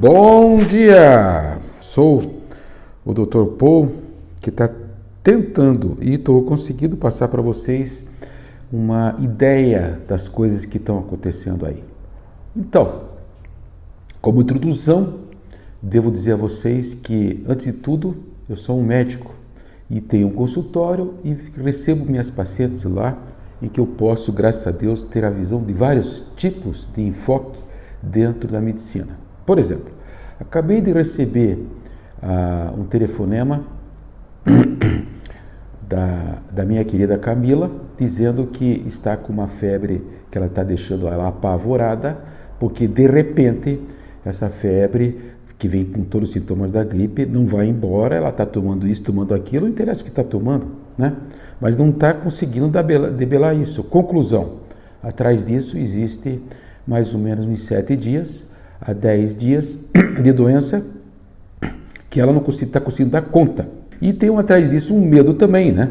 Bom dia! Sou o Dr. Paul que está tentando e estou conseguindo passar para vocês uma ideia das coisas que estão acontecendo aí. Então, como introdução, devo dizer a vocês que, antes de tudo, eu sou um médico e tenho um consultório e recebo minhas pacientes lá em que eu posso, graças a Deus, ter a visão de vários tipos de enfoque dentro da medicina. Por exemplo, acabei de receber uh, um telefonema da, da minha querida Camila dizendo que está com uma febre que ela está deixando ela apavorada, porque de repente essa febre que vem com todos os sintomas da gripe não vai embora, ela está tomando isso, tomando aquilo, não interessa o que está tomando, né? Mas não está conseguindo debelar isso. Conclusão: atrás disso existe mais ou menos uns sete dias a 10 dias de doença que ela não está conseguindo dar conta. E tem um, atrás disso um medo também, né?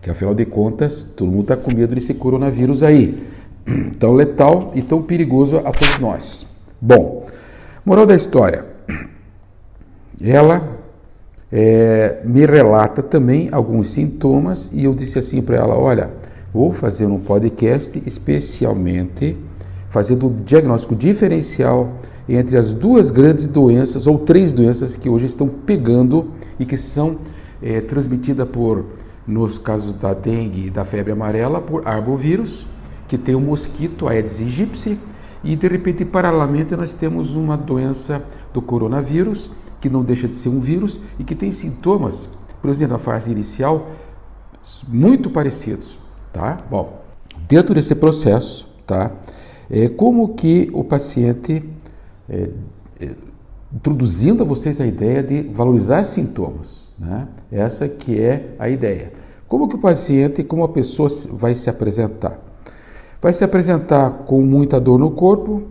Que afinal de contas, todo mundo está com medo desse coronavírus aí. Tão letal e tão perigoso a todos nós. Bom, moral da história. Ela é, me relata também alguns sintomas e eu disse assim para ela: olha, vou fazer um podcast especialmente fazendo um diagnóstico diferencial entre as duas grandes doenças ou três doenças que hoje estão pegando e que são é, transmitidas por, nos casos da dengue e da febre amarela, por arbovírus, que tem o mosquito Aedes aegypti, e de repente, paralelamente, nós temos uma doença do coronavírus, que não deixa de ser um vírus e que tem sintomas, por exemplo, na fase inicial, muito parecidos, tá? Bom, dentro desse processo, tá? É, como que o paciente, é, é, introduzindo a vocês a ideia de valorizar sintomas, né? essa que é a ideia. Como que o paciente, como a pessoa vai se apresentar? Vai se apresentar com muita dor no corpo,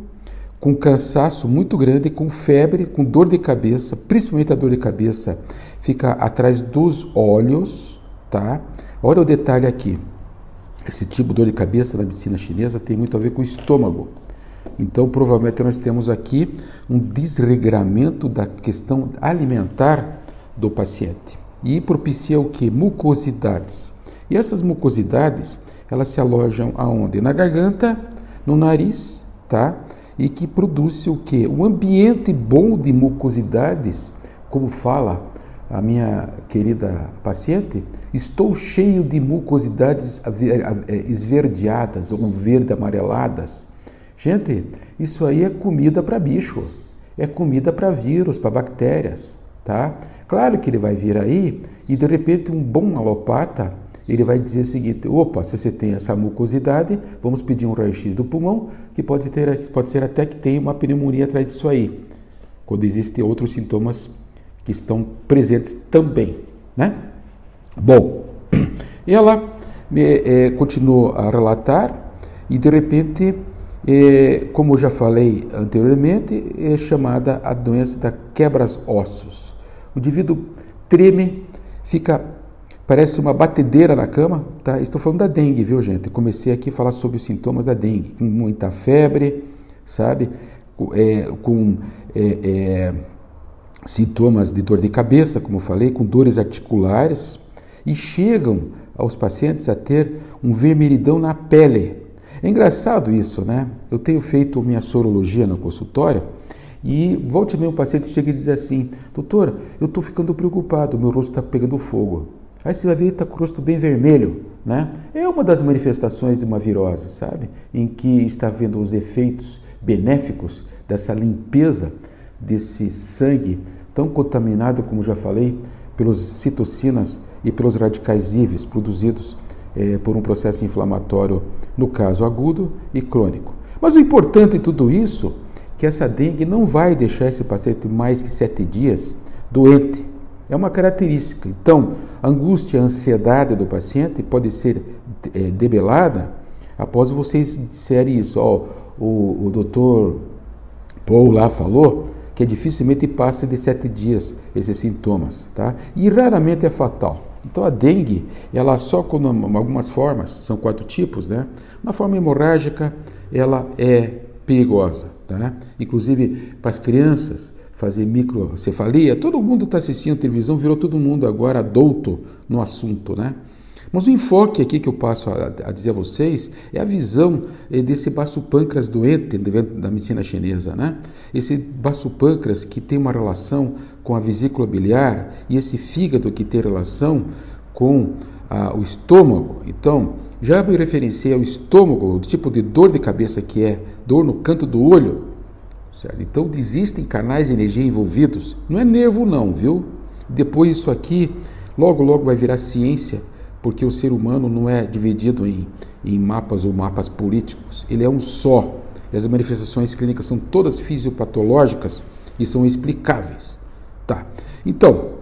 com cansaço muito grande, com febre, com dor de cabeça, principalmente a dor de cabeça fica atrás dos olhos, tá? Olha o detalhe aqui. Esse tipo de dor de cabeça na medicina chinesa tem muito a ver com o estômago. Então, provavelmente nós temos aqui um desregramento da questão alimentar do paciente. E propicia o que? Mucosidades. E essas mucosidades, elas se alojam aonde? Na garganta, no nariz, tá? E que produz o que? Um ambiente bom de mucosidades, como fala a minha querida paciente, estou cheio de mucosidades é, esverdeadas ou verde amareladas. Gente, isso aí é comida para bicho, é comida para vírus, para bactérias, tá? Claro que ele vai vir aí e de repente um bom alopata ele vai dizer o seguinte: opa, se você tem essa mucosidade, vamos pedir um raio-x do pulmão, que pode, ter, pode ser até que tenha uma pneumonia atrás disso aí, quando existem outros sintomas que estão presentes também, né? Bom, ela é, continuou a relatar e de repente, é, como já falei anteriormente, é chamada a doença da quebras ossos. O indivíduo treme, fica parece uma batedeira na cama, tá? Estou falando da dengue, viu, gente? Comecei aqui a falar sobre os sintomas da dengue, com muita febre, sabe? É, com é, sintomas de dor de cabeça, como falei, com dores articulares e chegam aos pacientes a ter um vermelhidão na pele. É engraçado isso, né? Eu tenho feito minha sorologia no consultório e volte meio um paciente chega e diz assim: Doutor, eu estou ficando preocupado, meu rosto está pegando fogo. Aí você vai ver que está com o rosto bem vermelho, né? É uma das manifestações de uma virose, sabe? Em que está vendo os efeitos benéficos dessa limpeza desse sangue tão contaminado, como já falei, pelos citocinas e pelos radicais livres produzidos eh, por um processo inflamatório, no caso agudo e crônico. Mas o importante em tudo isso é que essa dengue não vai deixar esse paciente mais que sete dias doente. É uma característica. Então, a angústia, a ansiedade do paciente pode ser é, debelada após vocês disserem isso. Ó, o, o doutor Paul lá falou que dificilmente passa de sete dias esses sintomas, tá? E raramente é fatal. Então a dengue, ela só com algumas formas, são quatro tipos, né? Na forma hemorrágica, ela é perigosa. Tá? Inclusive para as crianças fazer microcefalia, todo mundo está assistindo televisão, virou todo mundo agora adulto no assunto. Né? Mas o enfoque aqui que eu passo a, a dizer a vocês é a visão eh, desse baço pâncreas doente da medicina chinesa. Né? Esse baço pâncreas que tem uma relação com a vesícula biliar e esse fígado que tem relação com o estômago. Então, já me referenciei ao estômago, o tipo de dor de cabeça que é dor no canto do olho. Certo? Então, existem canais de energia envolvidos. Não é nervo, não, viu? Depois, isso aqui, logo, logo vai virar ciência, porque o ser humano não é dividido em, em mapas ou mapas políticos. Ele é um só. E as manifestações clínicas são todas fisiopatológicas e são explicáveis. Tá. Então,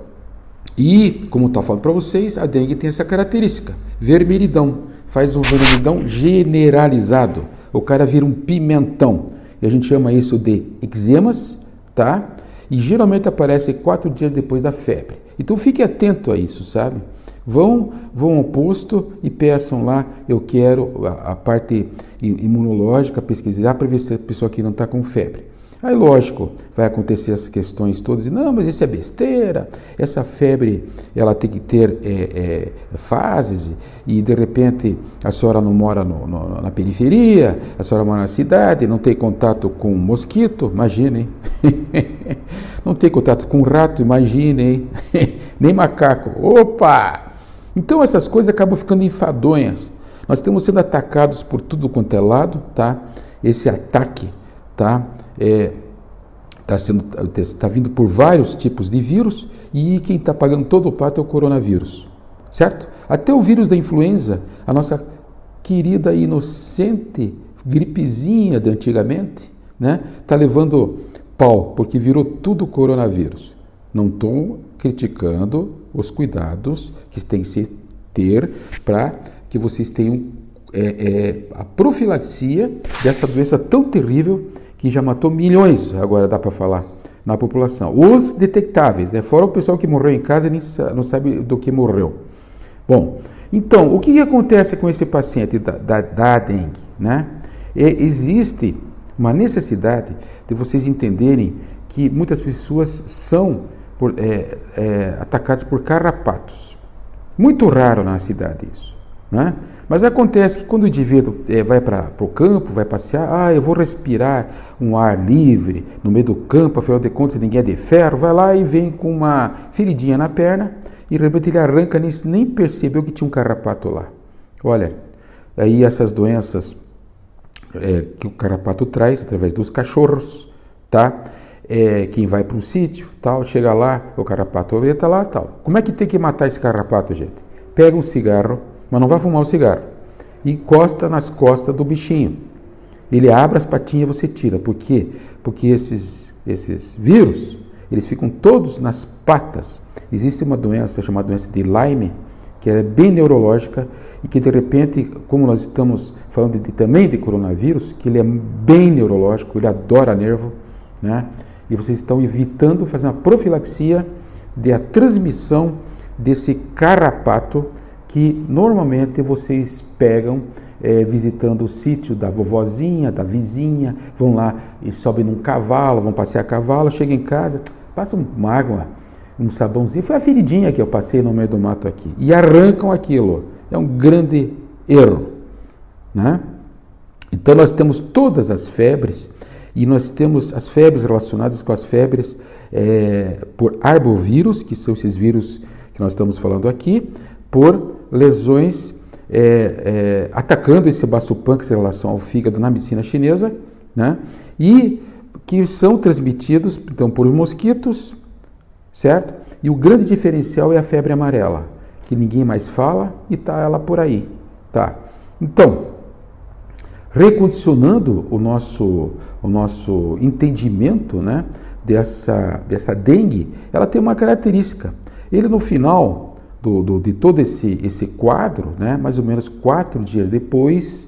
e como estou falando para vocês, a dengue tem essa característica: vermelhidão. Faz um vermelhidão generalizado. O cara vira um pimentão. E a gente chama isso de eczemas, tá? E geralmente aparece quatro dias depois da febre. Então fique atento a isso, sabe? Vão, vão ao posto e peçam lá, eu quero a, a parte imunológica, pesquisar para ver se a pessoa aqui não está com febre. Aí, lógico, vai acontecer as questões todas, e não, mas isso é besteira, essa febre ela tem que ter é, é, fases, e de repente a senhora não mora no, no, na periferia, a senhora mora na cidade, não tem contato com mosquito, imaginem, não tem contato com rato, imaginem, nem macaco, opa! Então essas coisas acabam ficando enfadonhas. Nós estamos sendo atacados por tudo quanto é lado, tá? Esse ataque, tá? é, está sendo está vindo por vários tipos de vírus e quem está pagando todo o pato é o coronavírus, certo? Até o vírus da influenza, a nossa querida inocente gripezinha de antigamente, né? Está levando pau porque virou tudo coronavírus. Não estou criticando os cuidados que tem que se ter para que vocês tenham é, é, a profilaxia dessa doença tão terrível que já matou milhões, agora dá para falar, na população. Os detectáveis, né? fora o pessoal que morreu em casa e nem não sabe do que morreu. Bom, então, o que, que acontece com esse paciente da, da, da dengue? Né? É, existe uma necessidade de vocês entenderem que muitas pessoas são por, é, é, atacadas por carrapatos. Muito raro na cidade isso. Né? Mas acontece que quando o indivíduo é, vai para o campo, vai passear, ah, eu vou respirar um ar livre no meio do campo, afinal de contas ninguém é de ferro, vai lá e vem com uma feridinha na perna e de repente ele arranca, nem, nem percebeu que tinha um carrapato lá. Olha, aí essas doenças é, que o carrapato traz através dos cachorros, tá? É, quem vai para um sítio, tal, chega lá, o carrapato está lá, tal. Como é que tem que matar esse carrapato, gente? Pega um cigarro mas não vai fumar o cigarro. E encosta nas costas do bichinho. Ele abre as patinhas e você tira. Por quê? Porque esses, esses vírus, eles ficam todos nas patas. Existe uma doença chamada doença de Lyme, que é bem neurológica e que de repente, como nós estamos falando de, também de coronavírus, que ele é bem neurológico, ele adora nervo, né? E vocês estão evitando fazer uma profilaxia de a transmissão desse carrapato que normalmente vocês pegam é, visitando o sítio da vovozinha, da vizinha, vão lá e sobem num cavalo, vão passear a cavalo, chegam em casa, passam uma água, um sabãozinho, foi a feridinha que eu passei no meio do mato aqui, e arrancam aquilo. É um grande erro. Né? Então nós temos todas as febres, e nós temos as febres relacionadas com as febres é, por arbovírus, que são esses vírus que nós estamos falando aqui, por lesões é, é, atacando esse baço pâncreas em relação ao fígado na medicina chinesa, né? e que são transmitidos então por mosquitos, certo? E o grande diferencial é a febre amarela, que ninguém mais fala e tá ela por aí, tá? Então, recondicionando o nosso, o nosso entendimento, né, dessa, dessa dengue, ela tem uma característica. Ele no final do, do, de todo esse, esse quadro, né, mais ou menos quatro dias depois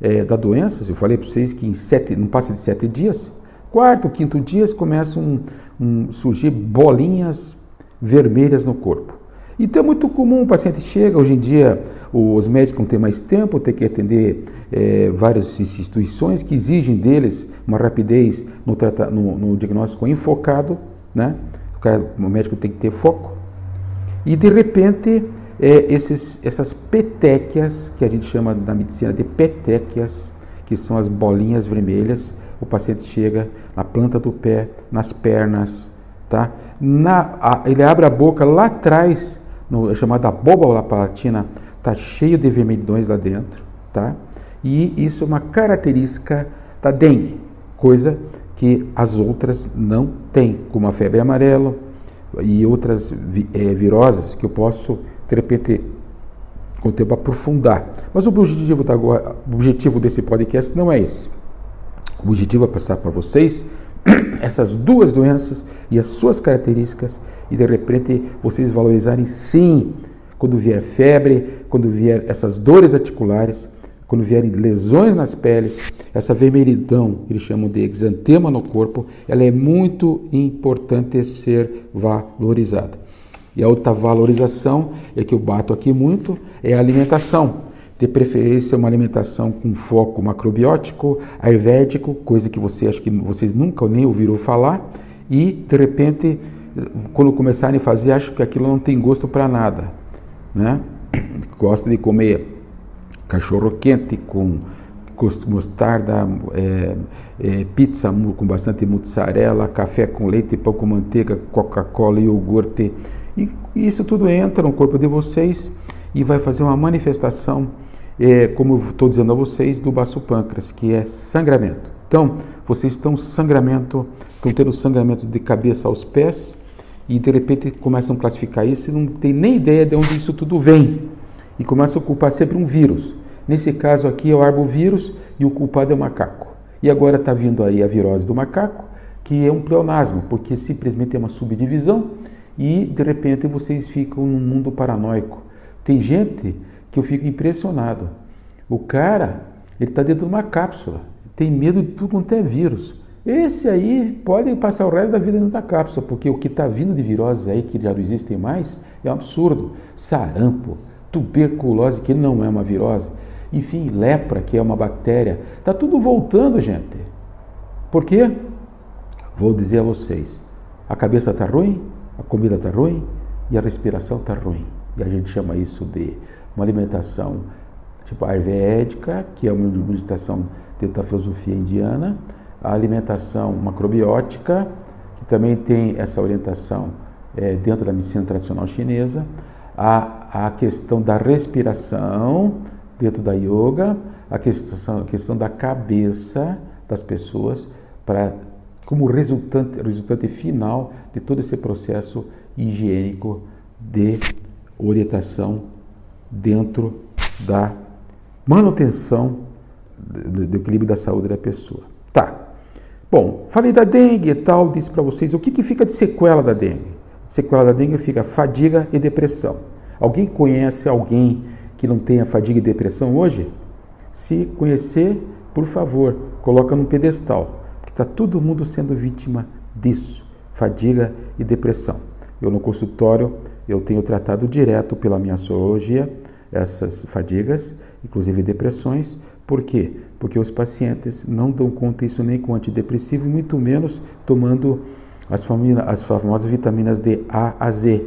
é, da doença, eu falei para vocês que em sete, não passa de sete dias, quarto, quinto dias começam um, um, surgir bolinhas vermelhas no corpo. Então é muito comum o paciente chega, hoje em dia os médicos não têm mais tempo, tem que atender é, várias instituições que exigem deles uma rapidez no, no, no diagnóstico enfocado, né? O, cara, o, médico tem que ter foco. E de repente, é, esses, essas petequias, que a gente chama na medicina de petequias, que são as bolinhas vermelhas, o paciente chega na planta do pé, nas pernas, tá? Na, a, ele abre a boca lá atrás no, chamada abóbola palatina, está cheio de vermelhidões lá dentro, tá? E isso é uma característica da dengue, coisa que as outras não têm, como a febre amarela e outras é, viroses que eu posso, de repente, com o tempo aprofundar. Mas o objetivo, da, o objetivo desse podcast não é esse. O objetivo é passar para vocês essas duas doenças e as suas características e de repente vocês valorizarem sim quando vier febre, quando vier essas dores articulares, quando vierem lesões nas peles, essa vermelhidão, eles chamam de exantema no corpo, ela é muito importante ser valorizada. E a outra valorização é que eu bato aqui muito é a alimentação de preferência uma alimentação com foco macrobiótico, ayurvédico, coisa que você acha que vocês nunca nem ouviram falar, e de repente, quando começarem a fazer, acham que aquilo não tem gosto para nada, né? Gosta de comer cachorro quente com mostarda, é, é, pizza com bastante mozzarella, café com leite, pão com manteiga, Coca-Cola, iogurte, e isso tudo entra no corpo de vocês e vai fazer uma manifestação é, como estou dizendo a vocês, do baço pâncreas, que é sangramento. Então, vocês estão sangramento, estão tendo sangramentos de cabeça aos pés e de repente começam a classificar isso e não tem nem ideia de onde isso tudo vem e começam a culpar sempre um vírus. Nesse caso aqui é o arbovírus e o culpado é o macaco. E agora está vindo aí a virose do macaco, que é um pleonasmo, porque simplesmente é uma subdivisão e de repente vocês ficam num mundo paranoico. Tem gente que eu fico impressionado. O cara, ele está dentro de uma cápsula, tem medo de tudo quanto é vírus. Esse aí pode passar o resto da vida dentro da cápsula, porque o que está vindo de viroses aí, que já não existem mais, é um absurdo. Sarampo, tuberculose, que não é uma virose, enfim, lepra, que é uma bactéria. Está tudo voltando, gente. Por quê? Vou dizer a vocês: a cabeça está ruim, a comida está ruim e a respiração está ruim. E a gente chama isso de uma alimentação tipo ayurvédica, que é uma meditação dentro da filosofia indiana, a alimentação macrobiótica, que também tem essa orientação é, dentro da medicina tradicional chinesa, a, a questão da respiração dentro da yoga, a questão, a questão da cabeça das pessoas para como resultante, resultante final de todo esse processo higiênico de orientação dentro da manutenção do, do, equilíbrio da saúde da pessoa. Tá. Bom, falei da dengue e tal, disse para vocês o que, que fica de sequela da dengue. Sequela da dengue fica fadiga e depressão. Alguém conhece alguém que não tenha fadiga e depressão hoje? Se conhecer, por favor, coloca num pedestal, porque está todo mundo sendo vítima disso, fadiga e depressão. Eu no consultório eu tenho tratado direto pela minha sorologia essas fadigas, inclusive depressões. Por quê? Porque os pacientes não dão conta disso nem com antidepressivo, muito menos tomando as, as famosas vitaminas de A a Z.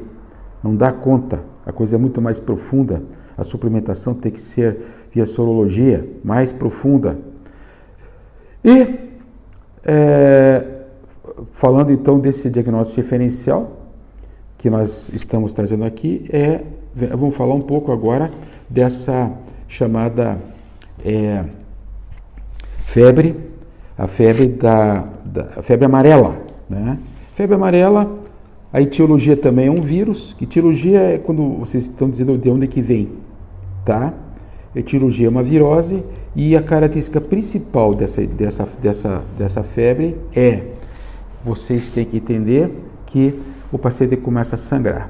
Não dá conta, a coisa é muito mais profunda. A suplementação tem que ser via sorologia, mais profunda. E, é, falando então desse diagnóstico diferencial, que nós estamos trazendo aqui é, vamos falar um pouco agora dessa chamada é, febre, a febre da, da a febre amarela, né? Febre amarela, a etiologia também é um vírus. Etiologia é quando vocês estão dizendo de onde é que vem, tá? Etiologia é uma virose e a característica principal dessa, dessa, dessa, dessa febre é vocês têm que entender que o paciente começa a sangrar.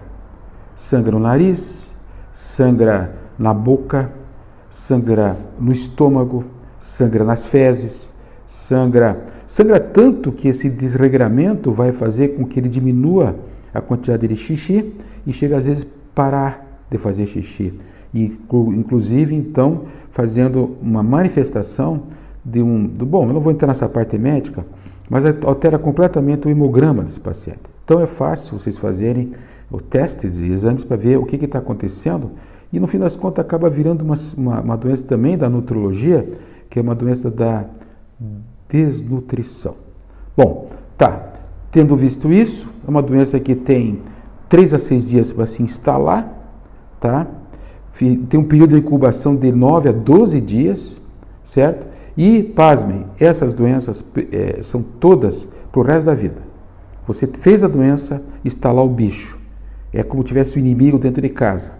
Sangra no nariz, sangra na boca, sangra no estômago, sangra nas fezes, sangra, sangra tanto que esse desregramento vai fazer com que ele diminua a quantidade de xixi e chega às vezes parar de fazer xixi. Inclusive, então, fazendo uma manifestação de um. Do, bom, eu não vou entrar nessa parte médica, mas altera completamente o hemograma desse paciente. Então é fácil vocês fazerem testes e exames para ver o que está acontecendo e no fim das contas acaba virando uma, uma, uma, doença também da nutrologia, que é uma doença da desnutrição. Bom, tá. Tendo visto isso, é uma doença que tem 3 a 6 dias para se instalar, tá? Tem um período de incubação de 9 a 12 dias, certo? E, pasmem, essas doenças é, são todas para o resto da vida. Você fez a doença, está lá o bicho. É como tivesse o inimigo dentro de casa.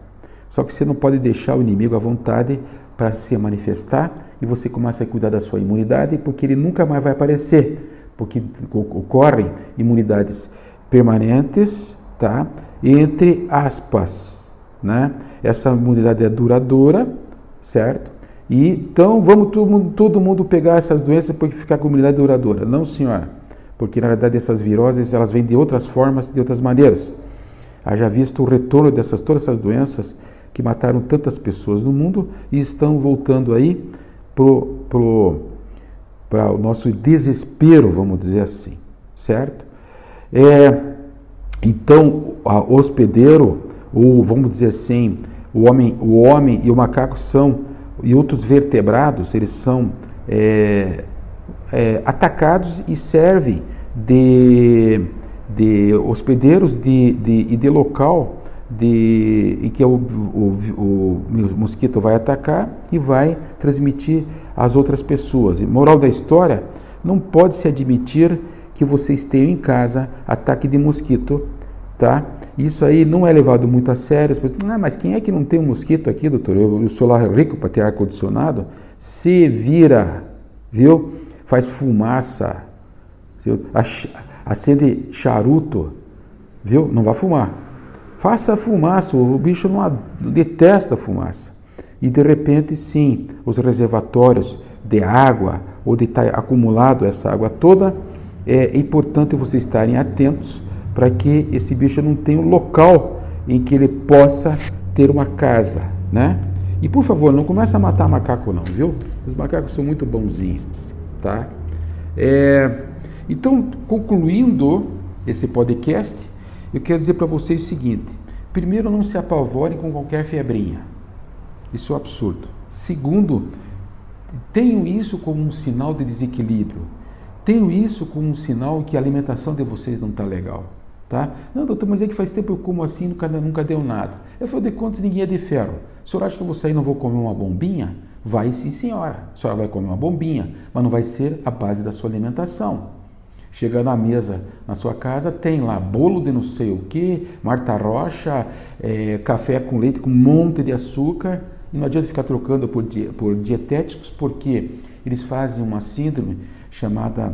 Só que você não pode deixar o inimigo à vontade para se manifestar e você começa a cuidar da sua imunidade, porque ele nunca mais vai aparecer, porque ocorrem imunidades permanentes, tá? Entre aspas, né? Essa imunidade é duradoura, certo? E então vamos todo mundo, pegar essas doenças porque ficar com imunidade duradoura. Não, senhora, porque na verdade essas viroses elas vêm de outras formas, de outras maneiras. Haja visto o retorno dessas todas essas doenças que mataram tantas pessoas no mundo e estão voltando aí pro, pro, para o nosso desespero, vamos dizer assim, certo? É, então, o hospedeiro, ou vamos dizer assim, o homem, o homem e o macaco são e outros vertebrados, eles são é, é, atacados e servem de, de hospedeiros de, de, e de local de, em que o, o, o, o mosquito vai atacar e vai transmitir às outras pessoas. E moral da história, não pode se admitir que vocês tenham em casa ataque de mosquito, tá? Isso aí não é levado muito a sério. Pessoas, ah, mas quem é que não tem um mosquito aqui, doutor? Eu, eu sou lá rico para ter ar-condicionado. Se vira, viu? Faz fumaça, acende charuto, viu? Não vai fumar. Faça fumaça, o bicho não detesta fumaça. E de repente, sim, os reservatórios de água, ou de estar acumulado essa água toda, é importante vocês estarem atentos para que esse bicho não tenha um local em que ele possa ter uma casa, né? E por favor, não comece a matar macaco não, viu? Os macacos são muito bonzinhos, tá? É, então, concluindo esse podcast, eu quero dizer para vocês o seguinte: primeiro, não se apavorem com qualquer febrinha, isso é um absurdo. Segundo, tenham isso como um sinal de desequilíbrio, tenham isso como um sinal que a alimentação de vocês não está legal. Tá? Não, doutor, mas é que faz tempo eu como assim nunca, nunca deu nada. Eu falei, de ninguém é de ferro. O senhor acha que eu vou sair e não vou comer uma bombinha? Vai sim, senhora. A senhora vai comer uma bombinha, mas não vai ser a base da sua alimentação. Chegando à mesa na sua casa, tem lá bolo de não sei o que, Marta Rocha, é, café com leite com um monte de açúcar. E não adianta ficar trocando por, por dietéticos, porque eles fazem uma síndrome chamada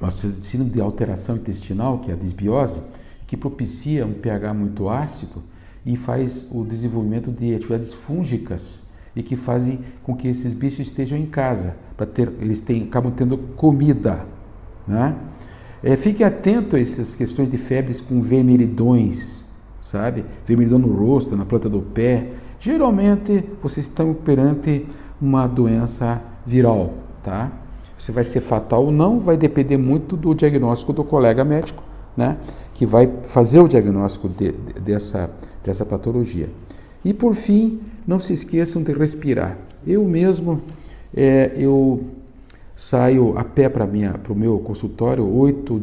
a síndrome de alteração intestinal, que é a disbiose, que propicia um pH muito ácido e faz o desenvolvimento de atividades fúngicas e que fazem com que esses bichos estejam em casa, para ter, eles têm, acabam tendo comida. Né? É, fique atento a essas questões de febres com vermelhidões, sabe? Vermelhidão no rosto, na planta do pé. Geralmente vocês estão perante uma doença viral, tá? Se vai ser fatal ou não, vai depender muito do diagnóstico do colega médico, né? Que vai fazer o diagnóstico de, de, dessa, dessa patologia. E por fim, não se esqueçam de respirar. Eu mesmo, é, eu saio a pé para o meu consultório, 8,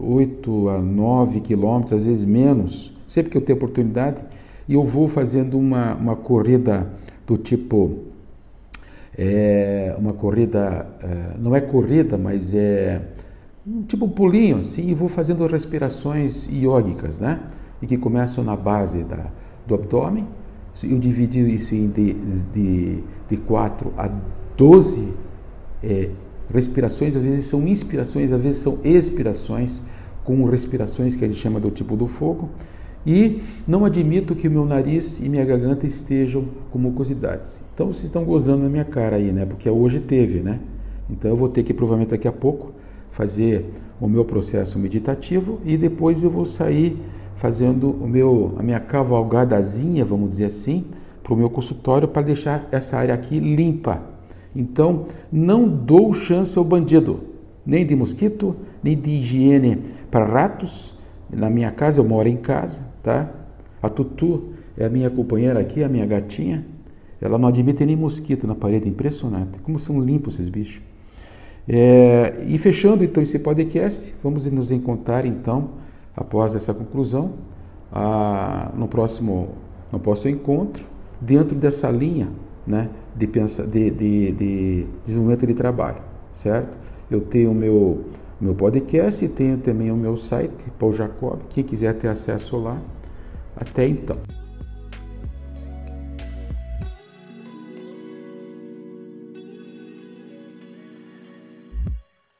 8 a 9 quilômetros, às vezes menos, sempre que eu tenho oportunidade, e eu vou fazendo uma, uma corrida do tipo é uma corrida, é, não é corrida, mas é tipo um pulinho assim, e vou fazendo respirações iógicas, né? E que começam na base da, do abdômen. Eu dividi isso em de, de, de 4 a 12 é, respirações, às vezes são inspirações, às vezes são expirações, com respirações que gente chama do tipo do fogo. E não admito que o meu nariz e minha garganta estejam com mucosidades. Então vocês estão gozando na minha cara aí, né? Porque hoje teve, né? Então eu vou ter que provavelmente daqui a pouco fazer o meu processo meditativo e depois eu vou sair fazendo o meu, a minha cavalgadazinha, vamos dizer assim, para o meu consultório para deixar essa área aqui limpa. Então, não dou chance ao bandido, nem de mosquito, nem de higiene para ratos. Na minha casa, eu moro em casa, tá? A Tutu é a minha companheira aqui, a minha gatinha. Ela não admite nem mosquito na parede, impressionante. Como são limpos esses bichos. É, e fechando então esse podcast, vamos nos encontrar então, após essa conclusão, a, no, próximo, no próximo encontro, dentro dessa linha né, de, pensa, de, de, de desenvolvimento de trabalho, certo? Eu tenho o meu, meu podcast e tenho também o meu site, Paul Jacob, quem quiser ter acesso lá. Até então.